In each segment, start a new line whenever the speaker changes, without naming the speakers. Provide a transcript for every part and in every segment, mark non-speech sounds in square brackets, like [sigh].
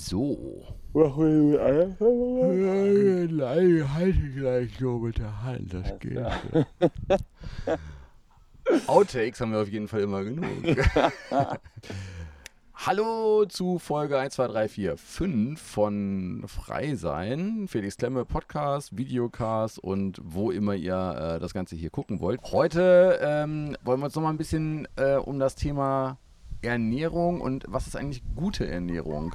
So. Nein, halte gleich nur mit der Hand, das geht. [laughs] Outtakes haben wir auf jeden Fall immer genug. [laughs] Hallo zu Folge 1, 2, 3, 4, 5 von Frei sein. Felix Klemme Podcast, Videocast und wo immer ihr äh, das Ganze hier gucken wollt. Heute ähm, wollen wir uns noch mal ein bisschen äh, um das Thema Ernährung und was ist eigentlich gute Ernährung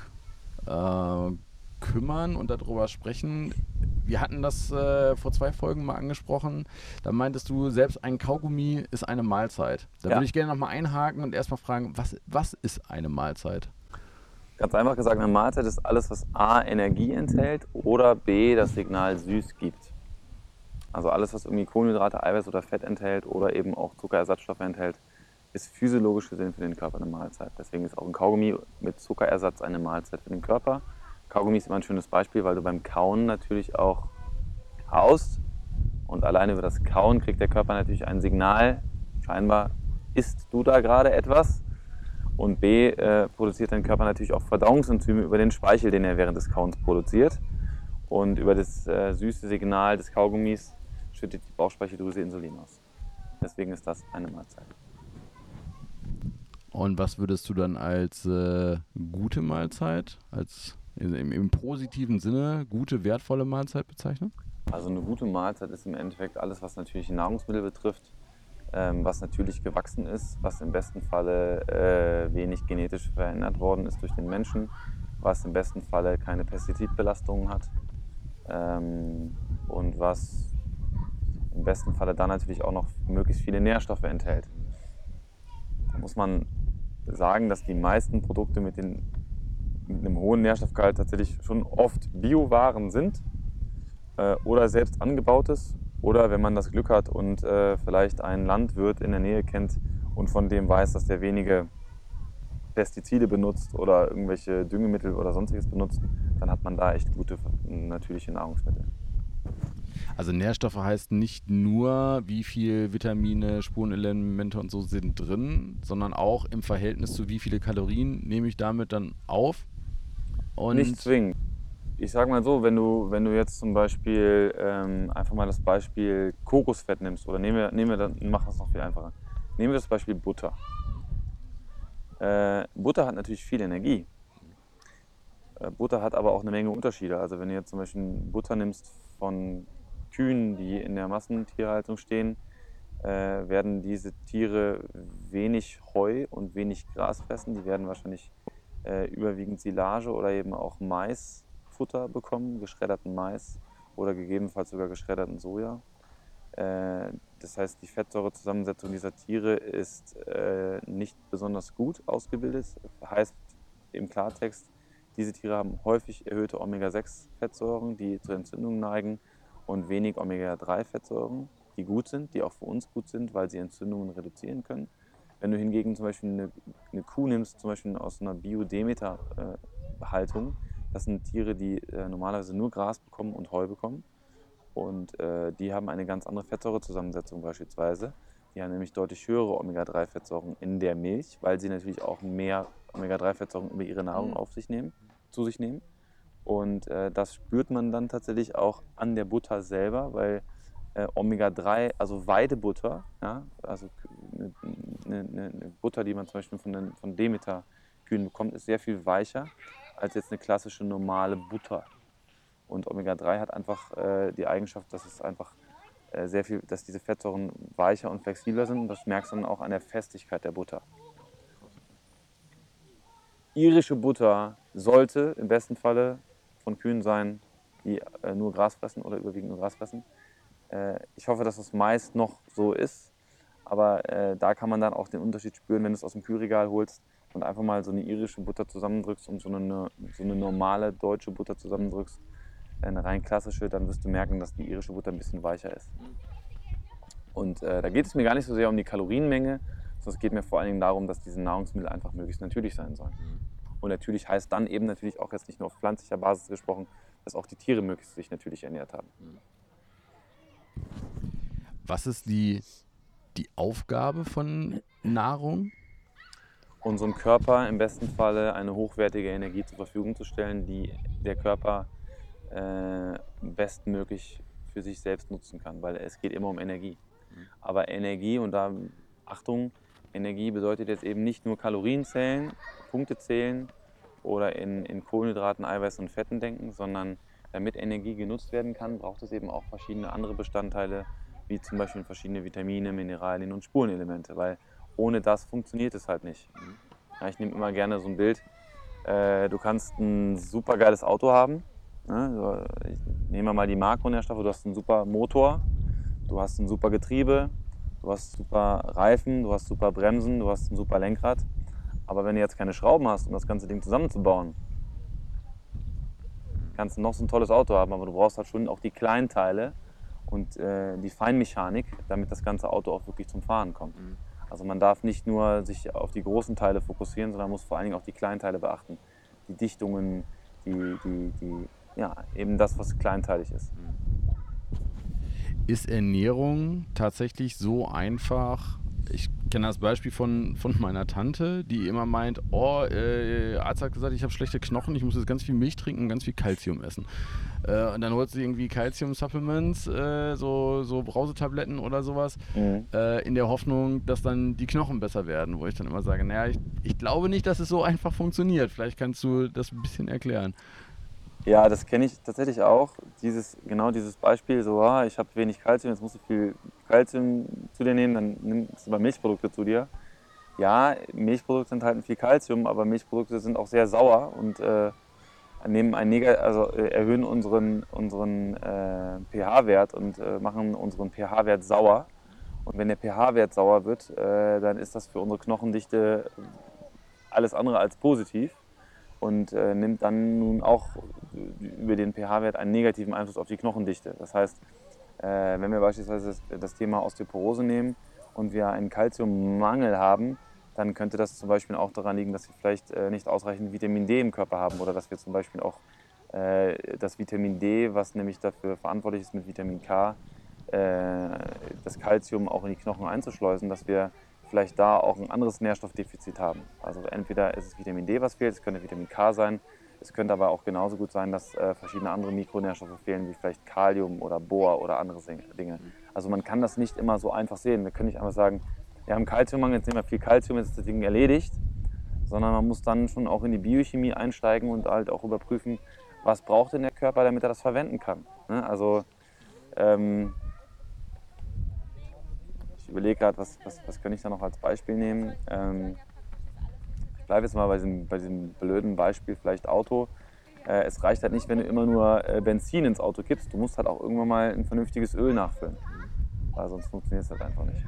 äh, kümmern und darüber sprechen. Wir hatten das äh, vor zwei Folgen mal angesprochen. Da meintest du, selbst ein Kaugummi ist eine Mahlzeit. Da
Ja.
würde ich gerne nochmal einhaken und erstmal fragen, was, was ist eine Mahlzeit?
Ganz einfach gesagt, eine Mahlzeit ist alles, was A, Energie enthält oder B, das Signal süß gibt. Also alles, was irgendwie Kohlenhydrate, Eiweiß oder Fett enthält oder eben auch Zuckerersatzstoffe enthält, ist physiologisch gesehen für den Körper eine Mahlzeit. Deswegen ist auch ein Kaugummi mit Zuckerersatz eine Mahlzeit für den Körper. Kaugummi ist immer ein schönes Beispiel, weil du beim Kauen natürlich auch kaust und alleine über das Kauen kriegt der Körper natürlich ein Signal, scheinbar isst du da gerade etwas und B äh, produziert dein Körper natürlich auch Verdauungsenzyme über den Speichel, den er während des Kauens produziert. Und über das äh, süße Signal des Kaugummis schüttet die Bauchspeicheldrüse Insulin aus. Deswegen ist das eine Mahlzeit.
Und was würdest du dann als äh, gute Mahlzeit, als im, im positiven Sinne gute, wertvolle Mahlzeit bezeichnen?
Also eine gute Mahlzeit ist im Endeffekt alles, was natürliche Nahrungsmittel betrifft, ähm, was natürlich gewachsen ist, was im besten Falle äh, wenig genetisch verändert worden ist durch den Menschen, was im besten Falle keine Pestizidbelastungen hat ähm, und was im besten Falle dann natürlich auch noch möglichst viele Nährstoffe enthält. Da muss man sagen, dass die meisten Produkte mit, den, mit einem hohen Nährstoffgehalt tatsächlich schon oft Biowaren sind äh, oder selbst angebautes oder wenn man das Glück hat und äh, vielleicht einen Landwirt in der Nähe kennt und von dem weiß, dass der wenige Pestizide benutzt oder irgendwelche Düngemittel oder sonstiges benutzt, dann hat man da echt gute natürliche Nahrungsmittel.
Also Nährstoffe heißt nicht nur, wie viel Vitamine, Spurenelemente und so sind drin, sondern auch im Verhältnis zu wie viele Kalorien nehme ich damit dann auf. Und
Nicht zwingend. Ich sage mal so, wenn du, wenn du jetzt zum Beispiel ähm, einfach mal das Beispiel Kokosfett nimmst oder nehmen wir, nehmen wir dann, machen es noch viel einfacher. Nehmen wir das Beispiel Butter. Äh, Butter hat natürlich viel Energie. Äh, Butter hat aber auch eine Menge Unterschiede. Also wenn du jetzt zum Beispiel Butter nimmst von Kühen, die in der Massentierhaltung stehen, äh, werden diese Tiere wenig Heu und wenig Gras fressen. Die werden wahrscheinlich äh, überwiegend Silage oder eben auch Maisfutter bekommen, geschredderten Mais oder gegebenenfalls sogar geschredderten Soja. Äh, das heißt, die Fettsäurezusammensetzung dieser Tiere ist nicht besonders gut ausgebildet. Heißt im Klartext, diese Tiere haben häufig erhöhte Omega-6-Fettsäuren, die zu Entzündungen neigen, und wenig Omega-3-Fettsäuren, die gut sind, die auch für uns gut sind, weil sie Entzündungen reduzieren können. Wenn du hingegen zum Beispiel eine, eine Kuh nimmst, zum Beispiel aus einer Bio-Demeter-Haltung, das sind Tiere, die äh, normalerweise nur Gras bekommen und Heu bekommen. Und äh, die haben eine ganz andere Fettsäurezusammensetzung beispielsweise. Die haben nämlich deutlich höhere Omega-3-Fettsäuren in der Milch, weil sie natürlich auch mehr Omega-3-Fettsäuren über ihre Nahrung auf sich nehmen, zu sich nehmen. Und äh, das spürt man dann tatsächlich auch an der Butter selber, weil äh, Omega-3, also Weidebutter, ja, also eine, eine, eine Butter, die man zum Beispiel von, den, von Demeter-Kühen bekommt, ist sehr viel weicher als jetzt eine klassische normale Butter. Und Omega-3 hat einfach äh, die Eigenschaft, dass es einfach äh, sehr viel, dass diese Fettsäuren weicher und flexibler sind. Und das merkst du dann auch an der Festigkeit der Butter. Irische Butter sollte im besten Falle von Kühen sein, die äh, nur Gras fressen oder überwiegend nur Gras fressen. Äh, ich hoffe, dass es meist noch so ist, aber äh, da kann man dann auch den Unterschied spüren, wenn du es aus dem Kühlregal holst und einfach mal so eine irische Butter zusammendrückst und so eine, so eine normale deutsche Butter zusammendrückst, eine rein klassische, dann wirst du merken, dass die irische Butter ein bisschen weicher ist. Und äh, da geht es mir gar nicht so sehr um die Kalorienmenge, sondern es geht mir vor allen Dingen darum, dass diese Nahrungsmittel einfach möglichst natürlich sein sollen. Und natürlich heißt dann eben natürlich auch jetzt nicht nur auf pflanzlicher Basis gesprochen, dass auch die Tiere möglichst sich natürlich ernährt haben.
was ist die, die Aufgabe von Nahrung?
unserem Körper im besten Falle eine hochwertige Energie zur Verfügung zu stellen, die der Körper äh, bestmöglich für sich selbst nutzen kann, weil es geht immer um Energie. Mhm. Aber Energie und da Achtung, Energie bedeutet jetzt eben nicht nur Kalorien zählen, Punkte zählen oder in, in Kohlenhydraten, Eiweiß und Fetten denken, sondern damit Energie genutzt werden kann, braucht es eben auch verschiedene andere Bestandteile, wie zum Beispiel verschiedene Vitamine, Mineralien und Spurenelemente, weil ohne das funktioniert es halt nicht. Ja, ich nehme immer gerne so ein Bild. Äh, du kannst ein super geiles Auto haben. Ne? Ich nehme mal die Makronährstoffe. Du hast einen super Motor, du hast ein super Getriebe, du hast super Reifen, du hast super Bremsen, du hast ein super Lenkrad. Aber wenn du jetzt keine Schrauben hast, um das ganze Ding zusammenzubauen, kannst du noch so ein tolles Auto haben, aber du brauchst halt schon auch die Kleinteile und äh, die Feinmechanik, damit das ganze Auto auch wirklich zum Fahren kommt. Mhm. Also man darf nicht nur sich auf die großen Teile fokussieren, sondern muss vor allen Dingen auch die Kleinteile beachten. Die Dichtungen, die, die, die, ja, eben das, was kleinteilig ist.
Ist Ernährung tatsächlich so einfach ich kenne das Beispiel von, von meiner Tante, die immer meint, oh, äh, Arzt hat gesagt, ich habe schlechte Knochen, ich muss jetzt ganz viel Milch trinken und ganz viel Kalzium essen. Äh, und dann holt sie irgendwie Kalzium-Supplements, äh, so, so Brausetabletten oder sowas, mhm. Äh, in der Hoffnung, dass dann die Knochen besser werden, wo ich dann immer sage, naja, ich, ich glaube nicht, dass es so einfach funktioniert. Vielleicht kannst du das ein bisschen erklären.
Ja, das kenne ich tatsächlich auch. Dieses, genau dieses Beispiel, so, ah, ich habe wenig Kalzium, jetzt musst du viel Kalzium zu dir nehmen, dann nimmst du mal Milchprodukte zu dir. Ja, Milchprodukte enthalten viel Kalzium, aber Milchprodukte sind auch sehr sauer und äh, nehmen ein also äh, erhöhen unseren, unseren äh, pH-Wert und äh, machen unseren pH-Wert sauer. Und wenn der pH-Wert sauer wird, äh, dann ist das für unsere Knochendichte alles andere als positiv und äh, nimmt dann nun auch über den pH-Wert einen negativen Einfluss auf die Knochendichte. Das heißt, äh, wenn wir beispielsweise das, das, Thema Osteoporose nehmen und wir einen Kalziummangel haben, dann könnte das zum Beispiel auch daran liegen, dass wir vielleicht äh, nicht ausreichend Vitamin D im Körper haben oder dass wir zum Beispiel auch äh, das Vitamin D, was nämlich dafür verantwortlich ist mit Vitamin K, äh, das Kalzium auch in die Knochen einzuschleusen, dass wir vielleicht da auch ein anderes Nährstoffdefizit haben. Also entweder ist es Vitamin D, was fehlt, es könnte Vitamin K sein, es könnte aber auch genauso gut sein, dass äh, verschiedene andere Mikronährstoffe fehlen, wie vielleicht Kalium oder Bohr oder andere Dinge. Also man kann das nicht immer so einfach sehen. Wir können nicht einfach sagen, wir haben Kalziummangel, jetzt nehmen wir viel Kalzium, jetzt ist das Ding erledigt. Sondern man muss dann schon auch in die Biochemie einsteigen und halt auch überprüfen, was braucht denn der Körper, damit er das verwenden kann. Ne? Also ähm, ich überlege gerade, was, was, was könnte ich da noch als Beispiel nehmen. Ähm, ich bleibe jetzt mal bei diesem, bei diesem blöden Beispiel, vielleicht Auto. Äh, es reicht halt nicht, wenn du immer nur äh, Benzin ins Auto kippst. Du musst halt auch irgendwann mal ein vernünftiges Öl nachfüllen. Weil sonst funktioniert es halt einfach nicht.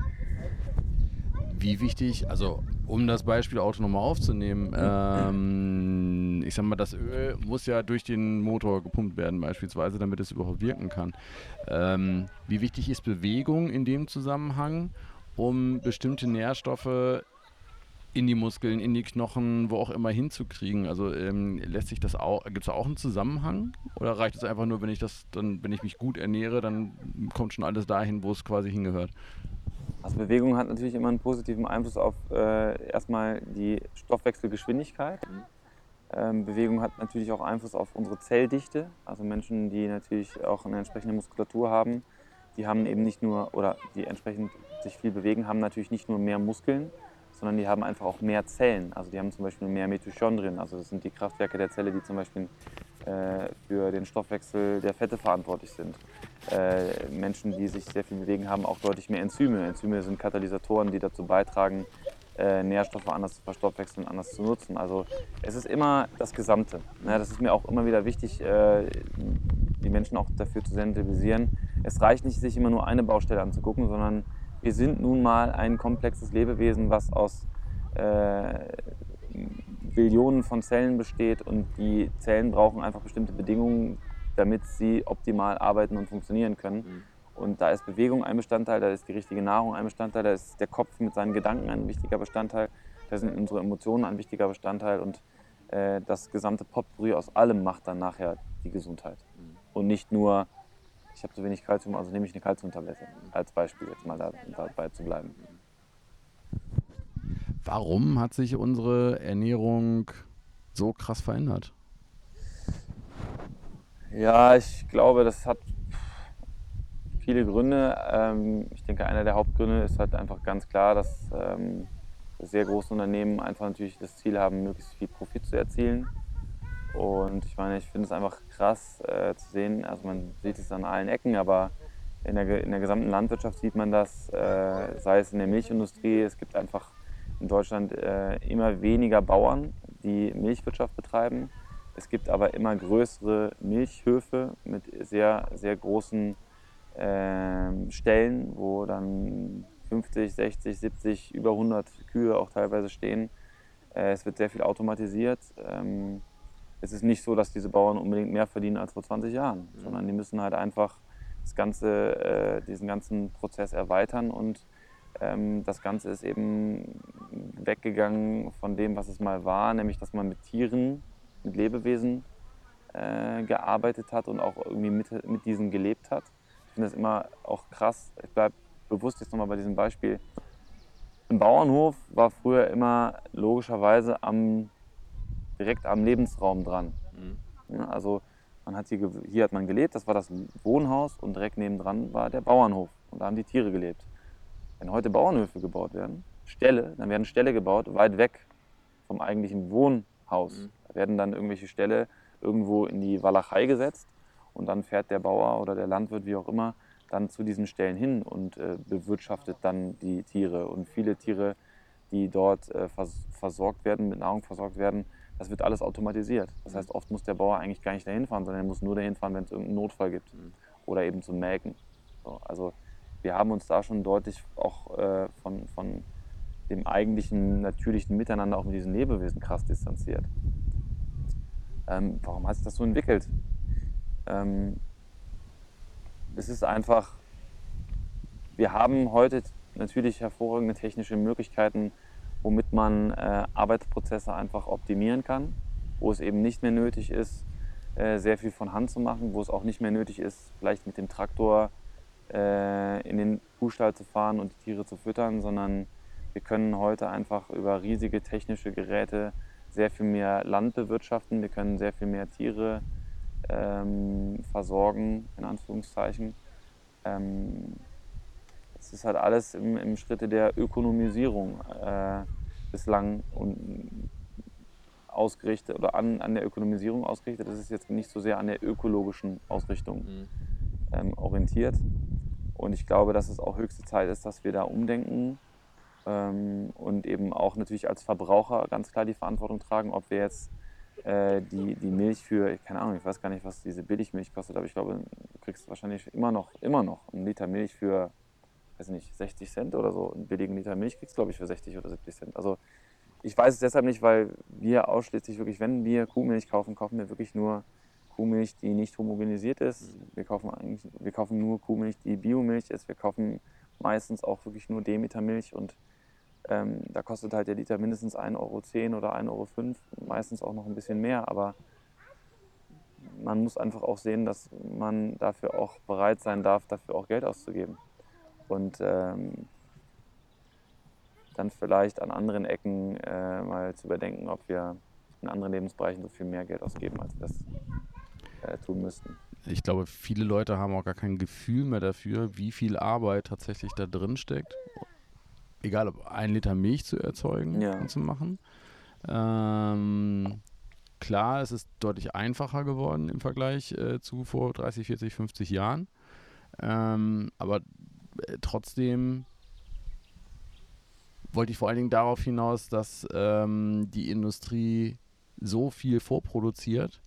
Wie wichtig, also um das Beispiel Auto nochmal aufzunehmen, ähm, ich sag mal, das Öl muss ja durch den Motor gepumpt werden, beispielsweise, damit es überhaupt wirken kann. Ähm, wie wichtig ist Bewegung in dem Zusammenhang, um bestimmte Nährstoffe in die Muskeln, in die Knochen, wo auch immer hinzukriegen? Also ähm, lässt sich das auch, gibt es da auch einen Zusammenhang? Oder reicht es einfach nur, wenn ich das, dann, wenn ich mich gut ernähre, dann kommt schon alles dahin, wo es quasi hingehört?
Also Bewegung hat natürlich immer einen positiven Einfluss auf äh, erstmal die Stoffwechselgeschwindigkeit. Ähm, Bewegung hat natürlich auch Einfluss auf unsere Zelldichte. Also Menschen, die natürlich auch eine entsprechende Muskulatur haben, die haben eben nicht nur, oder die entsprechend sich viel bewegen, haben natürlich nicht nur mehr Muskeln, sondern die haben einfach auch mehr Zellen. Also die haben zum Beispiel mehr Mitochondrien. Also das sind die Kraftwerke der Zelle, die zum Beispiel äh, für den Stoffwechsel der Fette verantwortlich sind. Äh, Menschen, die sich sehr viel bewegen, haben auch deutlich mehr Enzyme. Enzyme sind Katalysatoren, die dazu beitragen, äh, Nährstoffe anders zu verstoffwechseln, anders zu nutzen. Also es ist immer das Gesamte. Ja, das ist mir auch immer wieder wichtig, äh, die Menschen auch dafür zu sensibilisieren. Es reicht nicht, sich immer nur eine Baustelle anzugucken, sondern wir sind nun mal ein komplexes Lebewesen, was aus äh, Billionen von Zellen besteht und die Zellen brauchen einfach bestimmte Bedingungen, damit sie optimal arbeiten und funktionieren können. Mhm. Und da ist Bewegung ein Bestandteil, da ist die richtige Nahrung ein Bestandteil, da ist der Kopf mit seinen Gedanken ein wichtiger Bestandteil, da sind unsere Emotionen ein wichtiger Bestandteil und äh, das gesamte Potpourri aus allem macht dann nachher die Gesundheit. Mhm. Und nicht nur, ich habe zu wenig Kalzium, also nehme ich eine Kalziumtablette, als Beispiel jetzt mal da, dabei zu bleiben.
Warum hat sich unsere Ernährung so krass verändert?
Ja, ich glaube, das hat viele Gründe. Ähm, ich denke, einer der Hauptgründe ist halt einfach ganz klar, dass ähm, sehr große Unternehmen einfach natürlich das Ziel haben, möglichst viel Profit zu erzielen. Und ich meine, ich finde es einfach krass äh, zu sehen, also man sieht es an allen Ecken, aber in der, in der gesamten Landwirtschaft sieht man das, äh, sei es in der Milchindustrie, es gibt einfach in Deutschland äh, immer weniger Bauern, die Milchwirtschaft betreiben. Es gibt aber immer größere Milchhöfe mit sehr, sehr großen äh, Stellen, wo dann 50, 60, 70, über 100 Kühe auch teilweise stehen. Äh, es wird sehr viel automatisiert. Ähm, es ist nicht so, dass diese Bauern unbedingt mehr verdienen als vor 20 Jahren, mhm. sondern die müssen halt einfach das ganze, äh, diesen ganzen Prozess erweitern und ähm, das Ganze ist eben weggegangen von dem, was es mal war, nämlich dass man mit Tieren, mit Lebewesen äh, gearbeitet hat und auch irgendwie mit, mit diesen gelebt hat. Ich finde das immer auch krass. Ich bleibe bewusst jetzt nochmal bei diesem Beispiel. Ein Bauernhof war früher immer logischerweise am, direkt am Lebensraum dran. Mhm. Ja, also man hat hier, hier hat man gelebt, das war das Wohnhaus und direkt nebendran war der Bauernhof und da haben die Tiere gelebt. Wenn heute Bauernhöfe gebaut werden, Ställe, dann werden Ställe gebaut, weit weg vom eigentlichen Wohnhaus. Mhm. Werden dann irgendwelche Ställe irgendwo in die Walachei gesetzt und dann fährt der Bauer oder der Landwirt, wie auch immer, dann zu diesen Stellen hin und äh, bewirtschaftet dann die Tiere. Und viele Tiere, die dort äh, vers versorgt werden, mit Nahrung versorgt werden, das wird alles automatisiert. Das heißt, oft muss der Bauer eigentlich gar nicht dahin fahren, sondern er muss nur dahin fahren, wenn es irgendeinen Notfall gibt mhm. oder eben zum Melken. So, also wir haben uns da schon deutlich auch äh, von, von dem eigentlichen natürlichen Miteinander auch mit diesen Lebewesen krass distanziert. Ähm, warum hat sich das so entwickelt? Ähm, es ist einfach, wir haben heute natürlich hervorragende technische Möglichkeiten, womit man äh, Arbeitsprozesse einfach optimieren kann, wo es eben nicht mehr nötig ist, äh, sehr viel von Hand zu machen, wo es auch nicht mehr nötig ist, vielleicht mit dem Traktor äh, in den Kuhstall zu fahren und die Tiere zu füttern, sondern wir können heute einfach über riesige technische Geräte sehr viel mehr Land bewirtschaften, wir können sehr viel mehr Tiere ähm, versorgen, in Anführungszeichen. Ähm, es ist halt alles im, im Schritte der Ökonomisierung äh, bislang und ausgerichtet oder an, an der Ökonomisierung ausgerichtet. Das ist jetzt nicht so sehr an der ökologischen Ausrichtung mhm. ähm, orientiert. Und ich glaube, dass es auch höchste Zeit ist, dass wir da umdenken und eben auch natürlich als Verbraucher ganz klar die Verantwortung tragen, ob wir jetzt äh, die, die Milch für, keine Ahnung, ich weiß gar nicht, was diese Billigmilch kostet, aber ich glaube, du kriegst wahrscheinlich immer noch, immer noch einen Liter Milch für, weiß nicht, 60 Cent oder so. Einen billigen Liter Milch kriegst du, glaube ich, für 60 oder 70 Cent. Also ich weiß es deshalb nicht, weil wir ausschließlich wirklich, wenn wir Kuhmilch kaufen, kaufen wir wirklich nur Kuhmilch, die nicht homogenisiert ist. Wir kaufen, eigentlich, wir kaufen nur Kuhmilch, die Biomilch ist. Wir kaufen meistens auch wirklich nur Demetermilch und ähm, da kostet halt der Liter mindestens 1,10 Euro oder 1,05 Euro, meistens auch noch ein bisschen mehr, aber man muss einfach auch sehen, dass man dafür auch bereit sein darf, dafür auch Geld auszugeben. Und ähm, dann vielleicht an anderen Ecken äh, mal zu überdenken, ob wir in anderen Lebensbereichen so viel mehr Geld ausgeben, als wir das äh, tun müssten.
Ich glaube, viele Leute haben auch gar kein Gefühl mehr dafür, wie viel Arbeit tatsächlich da drin steckt. Egal, ob ein Liter Milch zu erzeugen ja. und zu machen. Ähm, klar, es ist deutlich einfacher geworden im Vergleich äh, zu vor 30, 40, 50 Jahren. Ähm, aber äh, trotzdem wollte ich vor allen Dingen darauf hinaus, dass ähm, die Industrie so viel vorproduziert,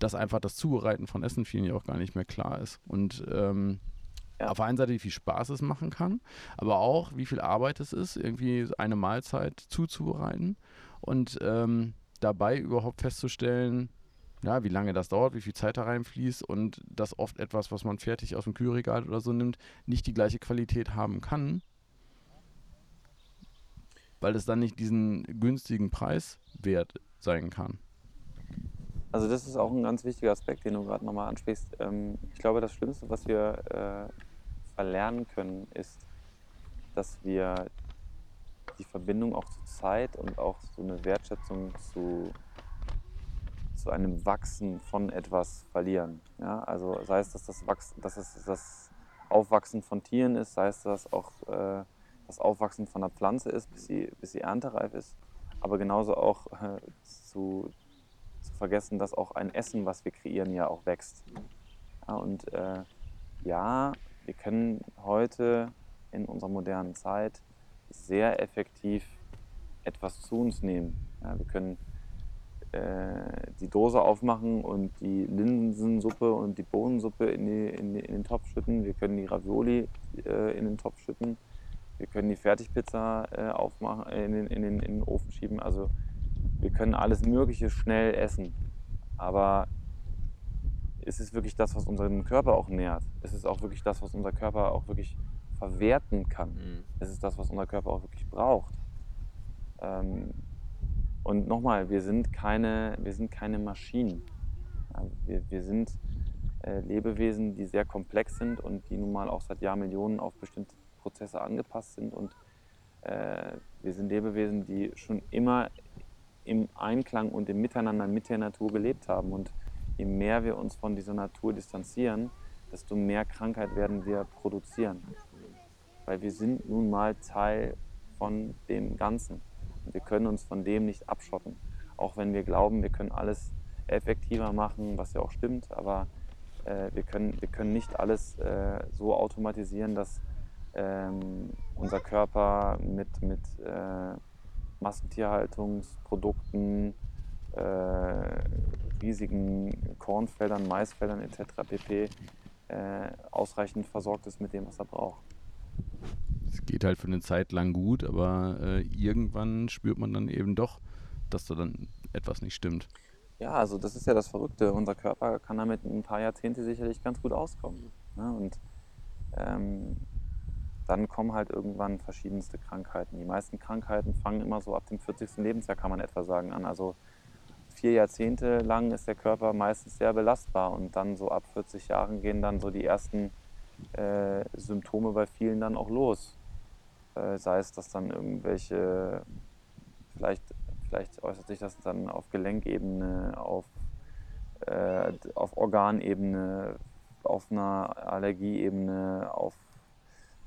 dass einfach das Zubereiten von Essen vielen ja auch gar nicht mehr klar ist. Und ähm, ja. auf der einen Seite, wie viel Spaß es machen kann, aber auch, wie viel Arbeit es ist, irgendwie eine Mahlzeit zuzubereiten und ähm, dabei überhaupt festzustellen, ja, wie lange das dauert, wie viel Zeit da reinfließt und dass oft etwas, was man fertig aus dem Kühlregal oder so nimmt, nicht die gleiche Qualität haben kann, weil es dann nicht diesen günstigen Preis wert sein kann.
Also das ist auch ein ganz wichtiger Aspekt, den du gerade nochmal ansprichst. Ähm, ich glaube, das Schlimmste, was wir äh, verlernen können, ist, dass wir die Verbindung auch zur Zeit und auch so eine Wertschätzung zu, zu einem Wachsen von etwas verlieren. Ja? Also sei es, dass das, Wachs, dass es das Aufwachsen von Tieren ist, sei es, dass auch äh, das Aufwachsen von einer Pflanze ist, bis sie, bis sie erntereif ist, aber genauso auch äh, zu, zu vergessen, dass auch ein Essen, was wir kreieren, ja auch wächst. Ja, und äh, ja, wir können heute in unserer modernen Zeit sehr effektiv etwas zu uns nehmen. Ja, wir können äh, die Dose aufmachen und die Linsensuppe und die Bohnensuppe in, die, in, die, in den Topf schütten. Wir können die Ravioli äh, in den Topf schütten. Wir können die Fertigpizza äh, aufmachen, äh, in den, in, den, in den Ofen schieben. Also wir können alles Mögliche schnell essen. Aber ist es wirklich das, was unseren Körper auch nährt? Ist es auch wirklich das, was unser Körper auch wirklich verwerten kann? Mhm. Ist es das, was unser Körper auch wirklich braucht? Ähm, und nochmal, wir sind keine, wir sind keine Maschinen. Wir, wir sind äh, Lebewesen, die sehr komplex sind und die nun mal auch seit Jahrmillionen auf bestimmte Prozesse angepasst sind. Und äh, wir sind Lebewesen, die schon immer im Einklang und im Miteinander mit der Natur gelebt haben. Und je mehr wir uns von dieser Natur distanzieren, desto mehr Krankheit werden wir produzieren. Weil wir sind nun mal Teil von dem Ganzen. Und wir können uns von dem nicht abschotten. Auch wenn wir glauben, wir können alles effektiver machen, was ja auch stimmt, aber äh, wir, können, wir können nicht alles äh, so automatisieren, dass ähm, unser Körper mit, mit äh, Massentierhaltungsprodukten, riesigen Kornfeldern, Maisfeldern etc. pp. Äh, ausreichend versorgt ist mit dem, was er braucht
es geht halt für eine Zeit lang gut, aber äh, irgendwann spürt man dann eben doch, dass da dann etwas nicht stimmt.
Ja, also das ist ja das Verrückte. Unser Körper kann damit ein paar Jahrzehnte sicherlich ganz gut auskommen. Ne? Und ähm, dann kommen halt irgendwann verschiedenste Krankheiten. Die meisten Krankheiten fangen immer so ab dem 40. Lebensjahr, kann man etwa sagen, an. Also vier Jahrzehnte lang ist der Körper meistens sehr belastbar und dann so ab 40 Jahren gehen dann so die ersten äh, Symptome bei vielen dann auch los. Äh, sei es, dass dann irgendwelche, vielleicht, vielleicht äußert sich das dann auf Gelenkebene, auf, äh, auf Organebene, auf einer Allergieebene, auf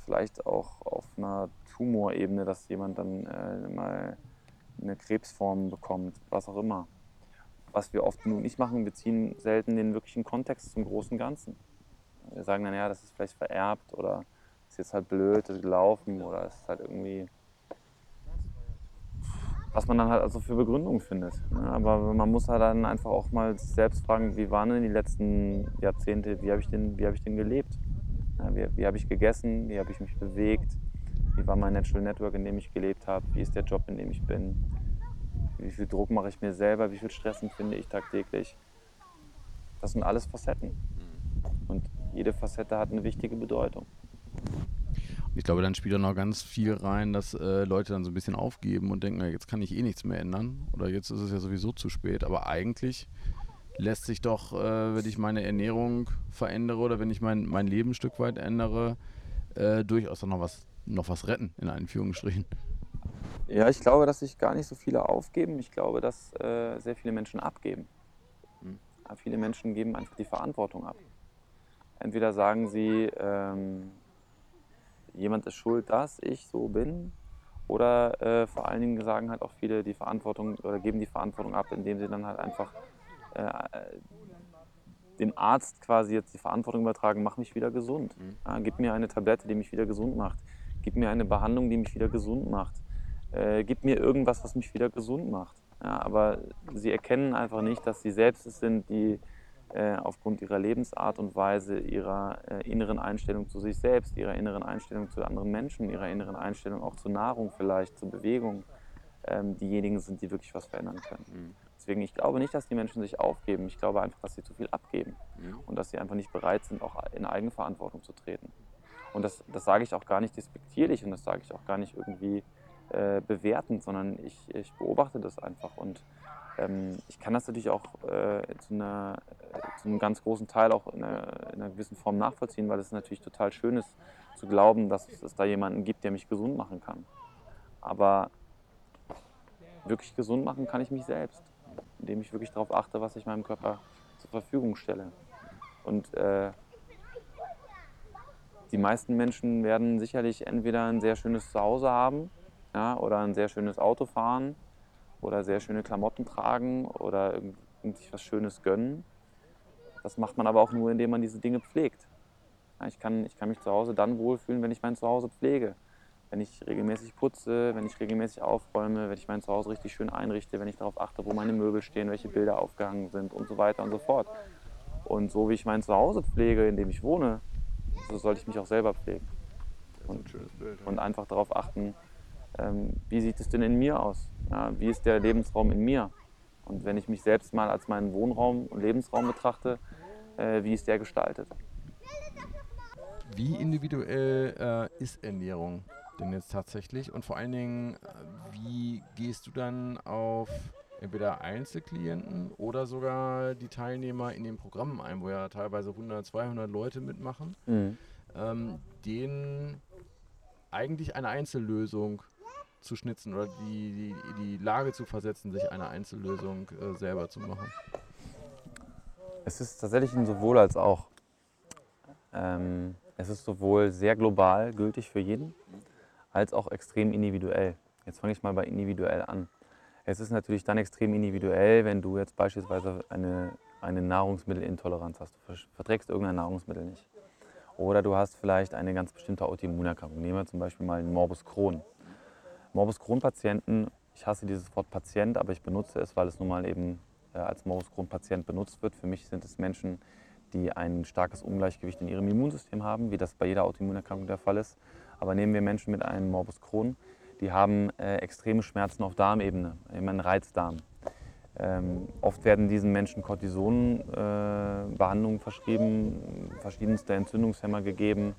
vielleicht auch auf einer Tumorebene, dass jemand dann äh, mal eine Krebsform bekommt, was auch immer. Was wir oft genug nicht machen, wir ziehen selten den wirklichen Kontext zum großen Ganzen. Wir sagen dann, ja, das ist vielleicht vererbt oder ist jetzt halt blöd gelaufen oder ist halt irgendwie, was man dann halt also für Begründung findet. Ne? Aber man muss halt dann einfach auch mal selbst fragen, wie waren denn die letzten Jahrzehnte, wie habe ich, denn, hab ich denn gelebt? Wie wie habe ich gegessen, wie habe ich mich bewegt, wie war mein Natural Network, in dem ich gelebt habe, wie ist der Job, in dem ich bin, wie viel Druck mache ich mir selber, wie viel Stress empfinde ich tagtäglich. Das sind alles Facetten. Mhm. Und jede Facette hat eine wichtige Bedeutung.
Ich glaube, dann spielt da noch ganz viel rein, dass äh, Leute dann so ein bisschen aufgeben und denken, jetzt kann ich eh nichts mehr ändern oder jetzt ist es ja sowieso zu spät. Aber eigentlich lässt sich doch, äh, wenn ich meine Ernährung verändere oder wenn ich mein, mein Leben ein Stück weit ändere, äh, durchaus noch was, noch was retten, in Anführungsstrichen.
Ja, ich glaube, dass sich gar nicht so viele aufgeben. Ich glaube, dass äh, sehr viele Menschen abgeben. Hm. Viele Menschen geben einfach die Verantwortung ab. Entweder sagen sie, ähm, jemand ist schuld, dass ich so bin. Oder äh, vor allen Dingen sagen halt auch viele die Verantwortung oder geben die Verantwortung ab, indem sie dann halt einfach äh, dem Arzt quasi jetzt die Verantwortung übertragen, mach mich wieder gesund. Mhm. Ja, gib mir eine Tablette, die mich wieder gesund macht. Gib mir eine Behandlung, die mich wieder gesund macht. Äh, gib mir irgendwas, was mich wieder gesund macht. Ja, aber sie erkennen einfach nicht, dass sie selbst es sind, die äh, aufgrund ihrer Lebensart und Weise, ihrer äh, inneren Einstellung zu sich selbst, ihrer inneren Einstellung zu anderen Menschen, ihrer inneren Einstellung auch zur Nahrung vielleicht, zur Bewegung, ähm, diejenigen sind, die wirklich was verändern können. Mhm. Deswegen, ich glaube nicht, dass die Menschen sich aufgeben. Ich glaube einfach, dass sie zu viel abgeben mhm. und dass sie einfach nicht bereit sind, auch in Eigenverantwortung zu treten. Und das, das sage ich auch gar nicht despektierlich und das sage ich auch gar nicht irgendwie äh, bewertend, sondern ich, ich beobachte das einfach. Und ähm, ich kann das natürlich auch äh, zu, einer, äh, zu, einem ganz großen Teil auch in einer, in einer, gewissen Form nachvollziehen, weil es natürlich total schön ist zu glauben, dass es da jemanden gibt, der mich gesund machen kann. Aber wirklich gesund machen kann ich mich selbst, indem ich wirklich darauf achte, was ich meinem Körper zur Verfügung stelle. Und äh, die meisten Menschen werden sicherlich entweder ein sehr schönes Zuhause haben ja, oder ein sehr schönes Auto fahren oder sehr schöne Klamotten tragen oder sich was Schönes gönnen. Das macht man aber auch nur, indem man diese Dinge pflegt. Ja, ich, kann, ich kann mich zu Hause dann wohlfühlen, wenn ich mein Zuhause pflege. Wenn ich regelmäßig putze, wenn ich regelmäßig aufräume, wenn ich mein Zuhause richtig schön einrichte, wenn ich darauf achte, wo meine Möbel stehen, welche Bilder aufgehangen sind und so weiter und so fort. Und so wie ich mein Zuhause pflege, in dem ich wohne, so sollte ich mich auch selber pflegen. Und, Bild, ja. und einfach darauf achten, ähm, wie sieht es denn in mir aus? Ja, wie ist der Lebensraum in mir? Und wenn ich mich selbst mal als meinen Wohnraum und Lebensraum betrachte, äh, wie ist der gestaltet?
Wie individuell äh, ist Ernährung denn jetzt tatsächlich? Und vor allen Dingen, wie gehst du dann auf entweder Einzelklienten oder sogar die Teilnehmer in den Programmen ein, wo ja teilweise 100, 200 Leute mitmachen, mhm. ähm, denen eigentlich eine Einzellösung zu oder die, die, die Lage zu versetzen, sich eine Einzellösung äh, selber zu machen?
Es ist tatsächlich ein sowohl als auch. Ähm, es ist sowohl sehr global gültig für jeden, als auch extrem individuell. Jetzt fange ich mal bei individuell an. Es ist natürlich dann extrem individuell, wenn du jetzt beispielsweise eine, eine Nahrungsmittelintoleranz hast. Du verträgst irgendein Nahrungsmittel nicht. Oder du hast vielleicht eine ganz bestimmte Autoimmunerkrankung. Nehmen wir zum Beispiel mal einen Morbus Crohn. Morbus Crohn-Patienten, ich hasse dieses Wort Patient, aber ich benutze es, weil es nun mal eben äh, als Morbus Crohn-Patient benutzt wird. Für mich sind es Menschen, die ein starkes Ungleichgewicht in ihrem Immunsystem haben, wie das bei jeder Autoimmunerkrankung der Fall ist. Aber nehmen wir Menschen mit einem Morbus Crohn, die haben äh, extreme Schmerzen auf Darmebene, eben einen Reizdarm. Ähm, oft werden diesen Menschen Cortisonbehandlungen äh, verschrieben, verschiedenste Entzündungshemmer gegeben.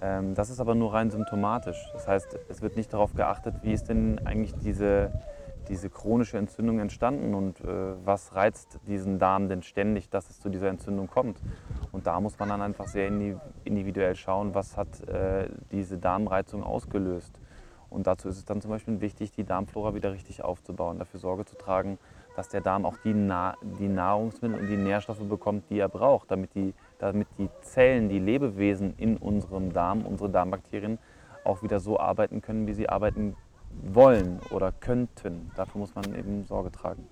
Ähm, das ist aber nur rein symptomatisch. Das heißt, es wird nicht darauf geachtet, wie ist denn eigentlich diese, diese chronische Entzündung entstanden und äh, was reizt diesen Darm denn ständig, dass es zu dieser Entzündung kommt. Und da muss man dann einfach sehr individuell schauen, was hat äh, diese Darmreizung ausgelöst. Und dazu ist es dann zum Beispiel wichtig, die Darmflora wieder richtig aufzubauen, dafür Sorge zu tragen, dass der Darm auch die, Na die Nahrungsmittel und die Nährstoffe bekommt, die er braucht, damit die, damit die Zellen, die Lebewesen in unserem Darm, unsere Darmbakterien, auch wieder so arbeiten können, wie sie arbeiten wollen oder könnten. Dafür muss man eben Sorge tragen.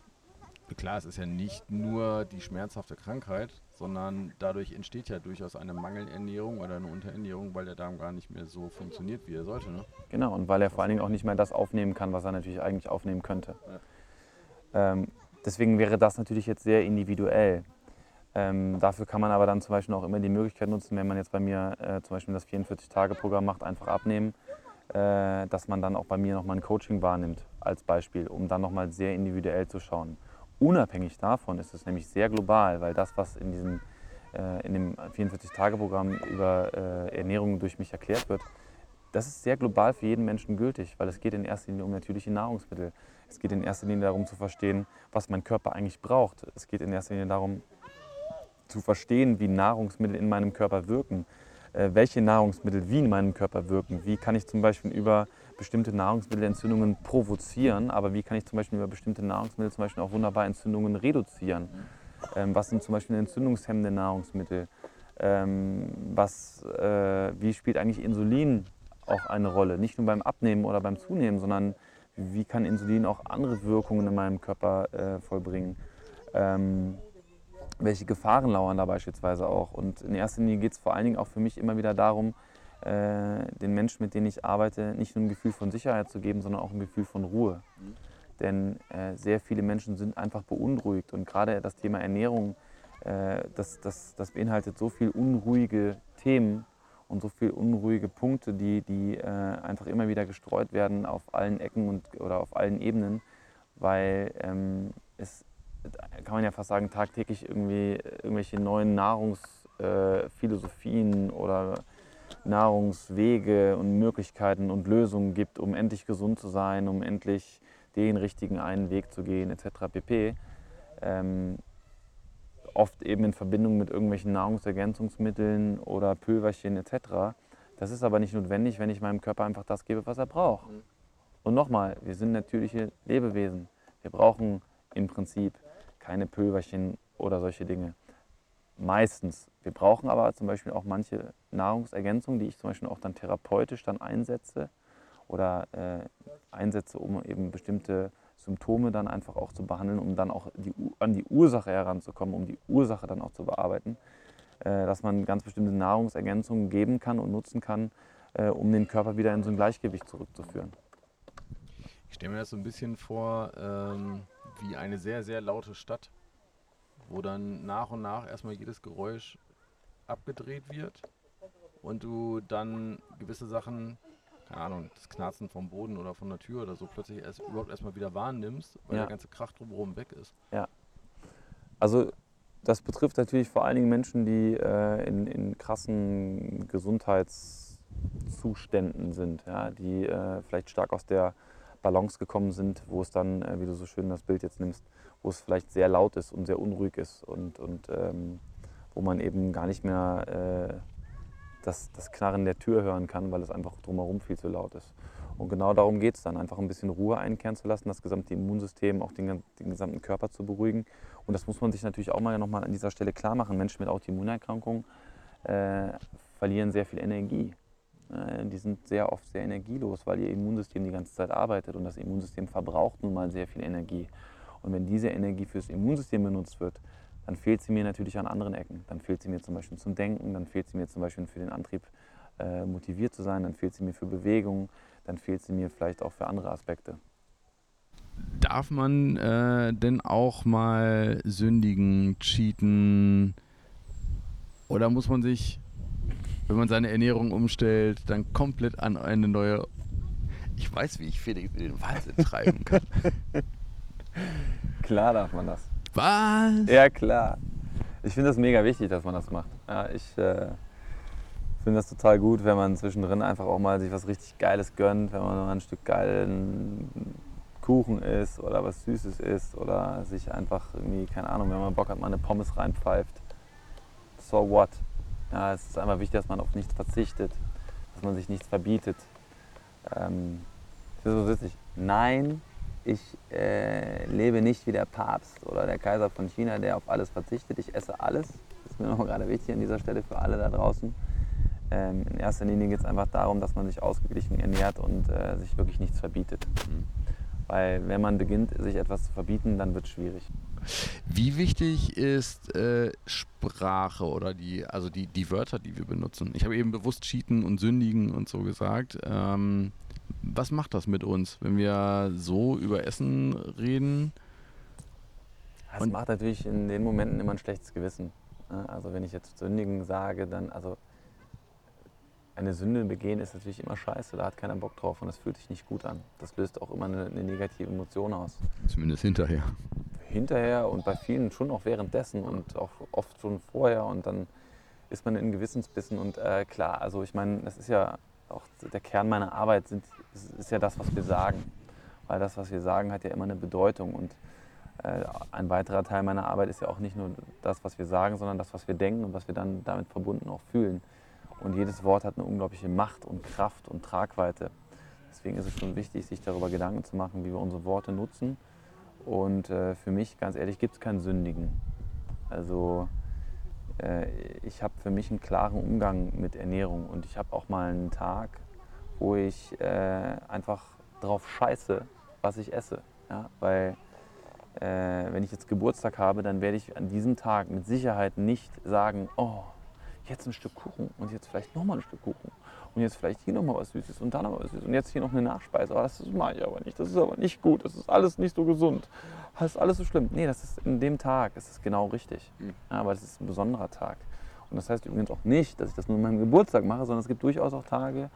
Klar, es ist ja nicht nur die schmerzhafte Krankheit, sondern dadurch entsteht ja durchaus eine Mangelernährung oder eine Unterernährung, weil der Darm gar nicht mehr so funktioniert, wie er sollte. Ne?
Genau, und weil er vor allen Dingen auch nicht mehr das aufnehmen kann, was er natürlich eigentlich aufnehmen könnte. Ja. Ähm, deswegen wäre das natürlich jetzt sehr individuell. Ähm, dafür kann man aber dann zum Beispiel auch immer die Möglichkeit nutzen, wenn man jetzt bei mir äh, zum Beispiel das 44-Tage-Programm macht, einfach abnehmen, äh, dass man dann auch bei mir nochmal ein Coaching wahrnimmt als Beispiel, um dann nochmal sehr individuell zu schauen. Unabhängig davon ist es nämlich sehr global, weil das, was in, diesem, äh, in dem 44-Tage-Programm über äh, Ernährung durch mich erklärt wird, das ist sehr global für jeden Menschen gültig, weil es geht in erster Linie um natürliche Nahrungsmittel. Es geht in erster Linie darum zu verstehen, was mein Körper eigentlich braucht. Es geht in erster Linie darum zu verstehen, wie Nahrungsmittel in meinem Körper wirken, äh, welche Nahrungsmittel wie in meinem Körper wirken. Wie kann ich zum Beispiel über bestimmte Nahrungsmittel Entzündungen provozieren, aber wie kann ich zum Beispiel über bestimmte Nahrungsmittel zum Beispiel auch wunderbar Entzündungen reduzieren. Ähm, was sind zum Beispiel entzündungshemmende Nahrungsmittel? Ähm, was, äh, wie spielt eigentlich Insulin auch eine Rolle? Nicht nur beim Abnehmen oder beim Zunehmen, sondern wie kann Insulin auch andere Wirkungen in meinem Körper äh, vollbringen? Ähm, welche Gefahren lauern da beispielsweise auch? Und in erster Linie geht es vor allen Dingen auch für mich immer wieder darum, äh, den Menschen, mit denen ich arbeite, nicht nur ein Gefühl von Sicherheit zu geben, sondern auch ein Gefühl von Ruhe. Denn äh, sehr viele Menschen sind einfach beunruhigt und gerade das Thema Ernährung, äh, das, das, das beinhaltet so viele unruhige Themen und so viele unruhige Punkte, die, die äh, einfach immer wieder gestreut werden auf allen Ecken und, oder auf allen Ebenen, weil ähm, es, kann man ja fast sagen, tagtäglich irgendwie irgendwelche neuen Nahrungsphilosophien äh, oder Nahrungswege und Möglichkeiten und Lösungen gibt, um endlich gesund zu sein, um endlich den richtigen einen Weg zu gehen, etc. pp. Ähm, oft eben in Verbindung mit irgendwelchen Nahrungsergänzungsmitteln oder Pülverchen etc. Das ist aber nicht notwendig, wenn ich meinem Körper einfach das gebe, was er braucht. Mhm. Und nochmal, wir sind natürliche Lebewesen. Wir brauchen im Prinzip keine Pülverchen oder solche Dinge. Meistens. Wir brauchen aber zum Beispiel auch manche Nahrungsergänzungen, die ich zum Beispiel auch dann therapeutisch dann einsetze oder äh, einsetze, um eben bestimmte Symptome dann einfach auch zu behandeln, um dann auch die, an die Ursache heranzukommen, um die Ursache dann auch zu bearbeiten. Äh, dass man ganz bestimmte Nahrungsergänzungen geben kann und nutzen kann, äh, um den Körper wieder in so ein Gleichgewicht zurückzuführen.
Ich stelle mir das so ein bisschen vor ähm, wie eine sehr, sehr laute Stadt, wo dann nach und nach erstmal jedes Geräusch abgedreht wird und du dann gewisse Sachen, keine Ahnung, das Knarzen vom Boden oder von der Tür oder so, plötzlich erst überhaupt erstmal wieder wahrnimmst, weil
Ja.
der ganze Krach drumherum weg ist.
Also das betrifft natürlich vor allen Dingen Menschen, die äh, in, in krassen Gesundheitszuständen sind, ja, die äh, vielleicht stark aus der Balance gekommen sind, wo es dann, äh, wie du so schön das Bild jetzt nimmst, wo es vielleicht sehr laut ist und sehr unruhig ist und, und ähm, wo man eben gar nicht mehr äh, das, das Knarren der Tür hören kann, weil es einfach drumherum viel zu laut ist. Und genau darum geht es dann, einfach ein bisschen Ruhe einkehren zu lassen, das gesamte Immunsystem, auch den, den gesamten Körper zu beruhigen. Und das muss man sich natürlich auch mal nochmal an dieser Stelle klar machen. Menschen mit Autoimmunerkrankungen äh, verlieren sehr viel Energie. Äh, die sind sehr oft sehr energielos, weil ihr Immunsystem die ganze Zeit arbeitet und das Immunsystem verbraucht nun mal sehr viel Energie. Und wenn diese Energie fürs Immunsystem benutzt wird, dann fehlt sie mir natürlich an anderen Ecken. Dann fehlt sie mir zum Beispiel zum Denken, dann fehlt sie mir zum Beispiel für den Antrieb äh, motiviert zu sein, dann fehlt sie mir für Bewegung, dann fehlt sie mir vielleicht auch für andere Aspekte.
Darf man äh, denn auch mal sündigen, cheaten? Oder muss man sich, wenn man seine Ernährung umstellt, dann komplett an eine neue. Ich weiß, wie ich Felix in den Wahnsinn treiben kann. [laughs]
Klar darf man das.
Was?
Ja, klar. Ich finde das mega wichtig, dass man das macht. Ja, ich äh, finde das total gut, wenn man zwischendrin einfach auch mal sich was richtig Geiles gönnt, wenn man mal ein Stück geilen Kuchen isst oder was Süßes isst oder sich einfach irgendwie, keine Ahnung, wenn man Bock hat, mal eine Pommes reinpfeift. So what? Ja, es ist einfach wichtig, dass man auf nichts verzichtet, dass man sich nichts verbietet. Ähm, das ist so witzig. Nein, ich äh, lebe nicht wie der Papst oder der Kaiser von China, der auf alles verzichtet. Ich esse alles. Das ist mir nochmal gerade wichtig an dieser Stelle für alle da draußen. Ähm, in erster Linie geht es einfach darum, dass man sich ausgeglichen ernährt und äh, sich wirklich nichts verbietet.
Mhm.
Weil wenn man beginnt, sich etwas zu verbieten, dann wird es schwierig.
Wie wichtig ist äh, Sprache oder die, also die, die Wörter, die wir benutzen? Ich habe eben bewusst cheaten und sündigen und so gesagt. Ähm, was macht das mit uns, wenn wir so über Essen reden?
Das
Und-
macht natürlich in den Momenten immer ein schlechtes Gewissen. ne? Also wenn ich jetzt sündigen sage, dann, also eine Sünde begehen ist natürlich immer scheiße, da hat keiner Bock drauf und das fühlt sich nicht gut an. Das löst auch immer eine, eine negative Emotion aus.
Zumindest hinterher.
Hinterher und bei vielen schon auch währenddessen und auch oft schon vorher und dann ist man in Gewissensbissen und äh, klar, also ich meine, das ist ja auch der Kern meiner Arbeit, sind, ist, ja das, was wir sagen. Weil das, was wir sagen, hat ja immer eine Bedeutung und äh, ein weiterer Teil meiner Arbeit ist ja auch nicht nur das, was wir sagen, sondern das, was wir denken und was wir dann damit verbunden auch fühlen. Und jedes Wort hat eine unglaubliche Macht und Kraft und Tragweite. Deswegen ist es schon wichtig, sich darüber Gedanken zu machen, wie wir unsere Worte nutzen. Und äh, für mich, ganz ehrlich, gibt es kein Sündigen. Also äh, ich habe für mich einen klaren Umgang mit Ernährung und ich habe auch mal einen Tag, wo ich äh, einfach drauf scheiße, was ich esse. Ja? Weil äh, wenn ich jetzt Geburtstag habe, dann werde ich an diesem Tag mit Sicherheit nicht sagen, oh, jetzt ein Stück Kuchen und jetzt vielleicht nochmal ein Stück Kuchen und jetzt vielleicht hier nochmal was Süßes und da noch was Süßes und jetzt hier noch eine Nachspeise. Aber das mache ich aber nicht, das ist aber nicht gut, das ist alles nicht so gesund, das ist alles so schlimm. Nee, das ist in dem Tag, ist es genau richtig.
Mhm.
Ja, aber das ist ein besonderer Tag. Und das heißt übrigens auch nicht, dass ich das nur an meinem Geburtstag mache, sondern es gibt durchaus auch Tage,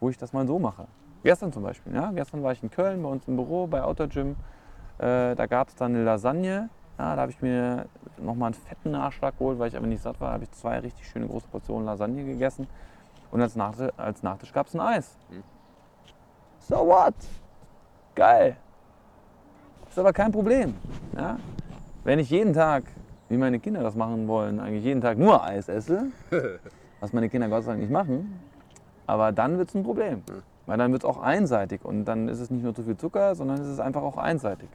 wo ich das mal so mache. Gestern zum Beispiel. Ja? Gestern war ich in Köln bei uns im Büro bei Outer Gym. Äh, da gab es dann eine Lasagne. Ja, da habe ich mir nochmal einen fetten Nachschlag geholt, weil ich aber nicht satt war. Da habe ich zwei richtig schöne große Portionen Lasagne gegessen. Und als Nachtisch, als Nachtisch gab es ein Eis.
Mhm.
So what? Geil. Ist aber kein Problem. Ja? Wenn ich jeden Tag, wie meine Kinder das machen wollen, eigentlich jeden Tag nur Eis esse, [laughs] was meine Kinder Gott sei Dank nicht machen, aber dann wird es ein Problem. Weil dann wird es auch einseitig und dann ist es nicht nur zu viel Zucker, sondern es ist einfach auch einseitig.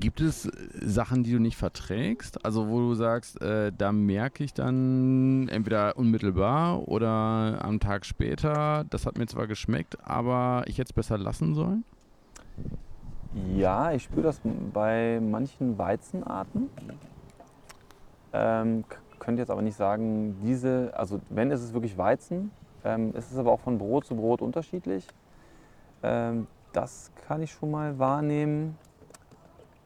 Gibt es Sachen, die du nicht verträgst? Also wo du sagst, äh, da merke ich dann entweder unmittelbar oder am Tag später, das hat mir zwar geschmeckt, aber ich hätte es besser lassen sollen?
Ja, ich spüre das bei manchen Weizenarten. Ähm, könnte jetzt aber nicht sagen, diese, also wenn ist es wirklich Weizen, ähm, ist es aber auch von Brot zu Brot unterschiedlich. Ähm, das kann ich schon mal wahrnehmen.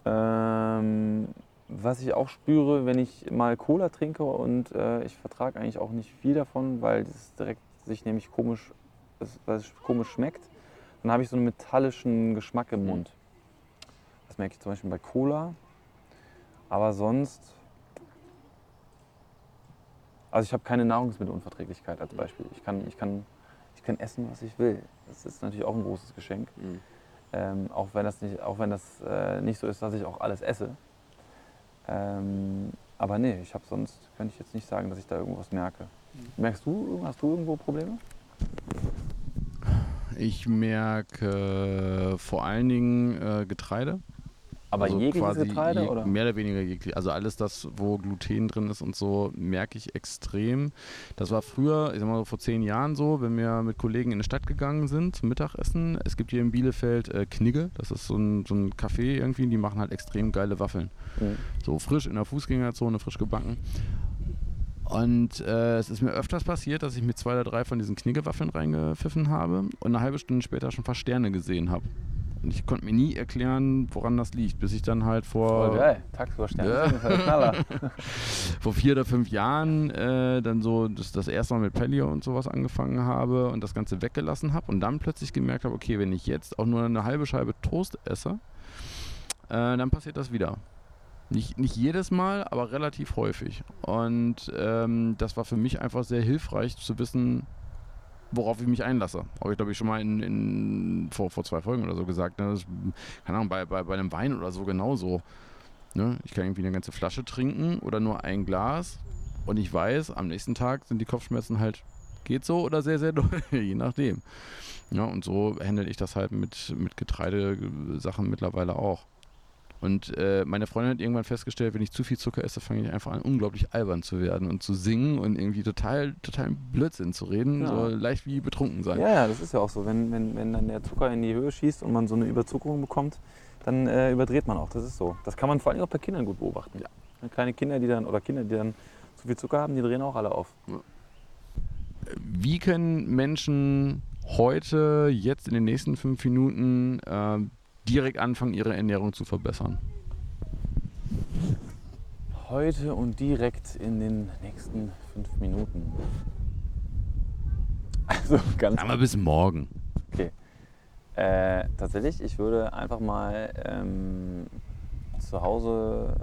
Ähm, was ich auch spüre, wenn ich mal Cola trinke und äh, ich vertrage eigentlich auch nicht viel davon, weil es direkt sich nämlich komisch, weil es komisch schmeckt, dann habe ich so einen metallischen Geschmack im Mund. Das merke ich zum Beispiel bei Cola. Aber sonst, also ich habe keine Nahrungsmittelunverträglichkeit als Beispiel. Ich kann, ich, kann, ich kann essen, was ich will. Das ist natürlich auch ein großes Geschenk. Mhm. Ähm, auch wenn das, nicht, auch wenn das äh, nicht so ist, dass ich auch alles esse. Ähm, aber nee, ich habe sonst, könnte ich jetzt nicht sagen, dass ich da irgendwas merke. Mhm. Merkst du, hast du irgendwo Probleme?
Ich merke vor allen Dingen äh, Getreide.
Aber also jegliches Getreide? Je, oder?
Mehr oder weniger jeglich. Also alles das, wo Gluten drin ist und so, merke ich extrem. Das war früher, ich sag mal so vor zehn Jahren so, wenn wir mit Kollegen in die Stadt gegangen sind zum Mittagessen. Es gibt hier in Bielefeld äh, Knigge, das ist so ein, so ein Café irgendwie, die machen halt extrem geile Waffeln. Mhm. So frisch in der Fußgängerzone, frisch gebacken. Und äh, es ist mir öfters passiert, dass ich mir zwei oder drei von diesen Kniggewaffeln reingepfiffen habe und eine halbe Stunde später schon fast Sterne gesehen habe. Und ich konnte mir nie erklären, woran das liegt, bis ich dann halt vor.
Voll geil, tagsüber ja. Knaller. [laughs]
vor vier oder fünf Jahren äh, dann so das, das erste Mal mit Paleo und sowas angefangen habe und das Ganze weggelassen habe und dann plötzlich gemerkt habe, okay, wenn ich jetzt auch nur eine halbe Scheibe Toast esse, äh, dann passiert das wieder. Nicht, nicht jedes Mal, aber relativ häufig. Und ähm, das war für mich einfach sehr hilfreich zu wissen, worauf ich mich einlasse. Habe ich, glaube ich, schon mal in, in, vor, vor zwei Folgen oder so gesagt. Ne? Das, keine Ahnung, bei, bei, bei einem Wein oder so genauso. Ne? Ich kann irgendwie eine ganze Flasche trinken oder nur ein Glas und ich weiß, am nächsten Tag sind die Kopfschmerzen halt, geht so oder sehr, sehr doll, [laughs] je nachdem. Ja, und so handle ich das halt mit, mit Getreidesachen mittlerweile auch. Und äh, meine Freundin hat irgendwann festgestellt, wenn ich zu viel Zucker esse, fange ich einfach an, unglaublich albern zu werden und zu singen und irgendwie total, total Blödsinn zu reden, ja. so leicht wie betrunken sein.
Ja, ja, das ist ja auch so. Wenn, wenn, wenn dann der Zucker in die Höhe schießt und man so eine Überzuckerung bekommt, dann äh, überdreht man auch. Das ist so. Das kann man vor allem auch bei Kindern gut beobachten. Ja. Kleine Kinder, die dann, oder Kinder, die dann zu viel Zucker haben, die drehen auch alle auf. Ja.
Wie können Menschen heute, jetzt in den nächsten fünf Minuten, äh, direkt anfangen, ihre Ernährung zu verbessern?
Heute und direkt in den nächsten fünf Minuten.
Also ganz. Aber bis morgen.
Okay. Äh, tatsächlich, ich würde einfach mal ähm, zu Hause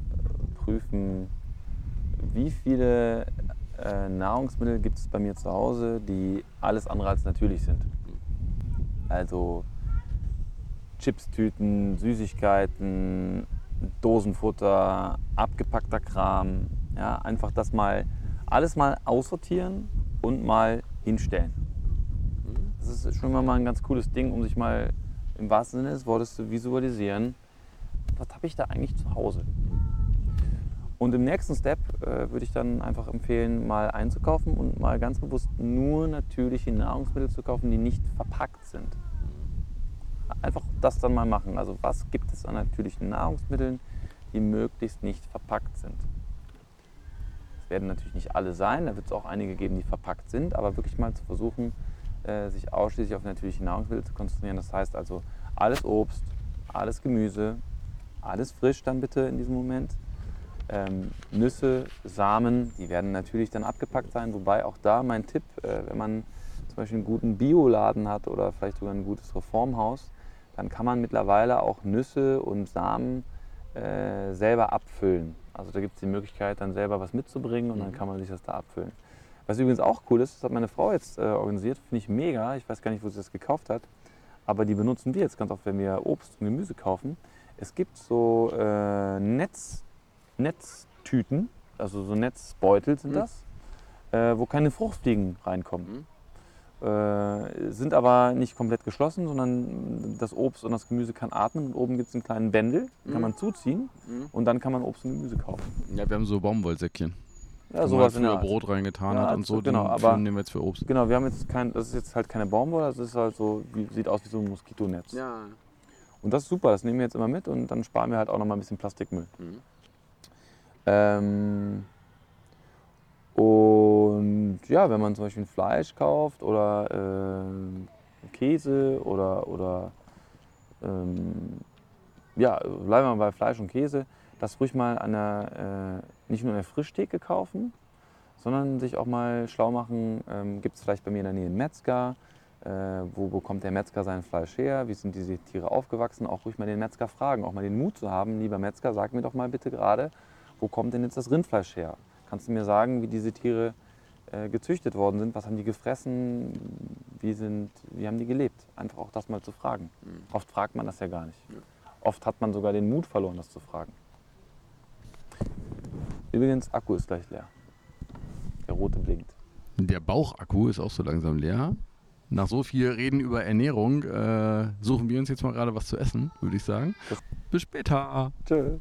prüfen, wie viele äh, Nahrungsmittel gibt es bei mir zu Hause, die alles andere als natürlich sind. Also Chipstüten, Süßigkeiten, Dosenfutter, abgepackter Kram. Ja, einfach das mal alles mal aussortieren und mal hinstellen. Das ist schon mal ein ganz cooles Ding, um sich mal im wahrsten Sinne des Wortes zu visualisieren. Was habe ich da eigentlich zu Hause? Und im nächsten Step äh, würde ich dann einfach empfehlen, mal einzukaufen und mal ganz bewusst nur natürliche Nahrungsmittel zu kaufen, die nicht verpackt sind einfach das dann mal machen. Also was gibt es an natürlichen Nahrungsmitteln, die möglichst nicht verpackt sind. Es werden natürlich nicht alle sein, da wird es auch einige geben, die verpackt sind, aber wirklich mal zu versuchen, äh, sich ausschließlich auf natürliche Nahrungsmittel zu konzentrieren. Das heißt also alles Obst, alles Gemüse, alles frisch dann bitte in diesem Moment. Ähm, Nüsse, Samen, die werden natürlich dann abgepackt sein, wobei auch da mein Tipp, äh, wenn man zum Beispiel einen guten Bioladen hat oder vielleicht sogar ein gutes Reformhaus, dann kann man mittlerweile auch Nüsse und Samen äh, selber abfüllen. Also da gibt es die Möglichkeit, dann selber was mitzubringen und mhm. dann kann man sich das da abfüllen. Was übrigens auch cool ist, das hat meine Frau jetzt äh, organisiert, finde ich mega. Ich weiß gar nicht, wo sie das gekauft hat, aber die benutzen wir jetzt ganz oft, wenn wir Obst und Gemüse kaufen. Es gibt so äh, Netz, Netztüten, also so Netzbeutel sind mhm. das, äh, wo keine Fruchtfliegen reinkommen. Mhm. Äh, sind aber nicht komplett geschlossen, sondern das Obst und das Gemüse kann atmen. Und oben gibt es einen kleinen Bändel, den kann
Mhm.
man zuziehen
Mhm.
und dann kann man Obst und Gemüse kaufen.
Ja, wir haben so Baumwollsäckchen.
Ja,
wo
sowas
man
in der
früher. Brot reingetan
Ja,
hat und
so-
so.
genau,
den
aber-
nehmen wir jetzt für Obst.
Genau, wir haben jetzt kein, das ist jetzt halt keine Baumwolle, das ist halt so, wie, sieht aus wie so ein Moskitonetz.
Ja.
Und das ist super, das nehmen wir jetzt immer mit und dann sparen wir halt auch noch mal ein bisschen Plastikmüll.
Mhm.
Ähm, und ja, wenn man zum Beispiel Fleisch kauft oder ähm, Käse oder, oder ähm, ja, bleiben wir bei Fleisch und Käse, das ruhig mal an der, äh, nicht nur an der Frischtheke kaufen, sondern sich auch mal schlau machen, ähm, gibt es vielleicht bei mir in der Nähe einen Metzger, äh, wo bekommt der Metzger sein Fleisch her, wie sind diese Tiere aufgewachsen, auch ruhig mal den Metzger fragen, auch mal den Mut zu haben, lieber Metzger, sag mir doch mal bitte gerade, wo kommt denn jetzt das Rindfleisch her? Kannst du mir sagen, wie diese Tiere äh, gezüchtet worden sind? Was haben die gefressen? Wie, sind, wie haben die gelebt? Einfach auch das mal zu fragen.
Mhm.
Oft fragt man das ja gar nicht.
Ja.
Oft hat man sogar den Mut verloren, das zu fragen. Übrigens, Akku ist gleich leer. Der rote blinkt.
Der Bauchakku ist auch so langsam leer. Nach so viel Reden über Ernährung äh, suchen wir uns jetzt mal gerade was zu essen, würde ich sagen. Bis später.
Tschö.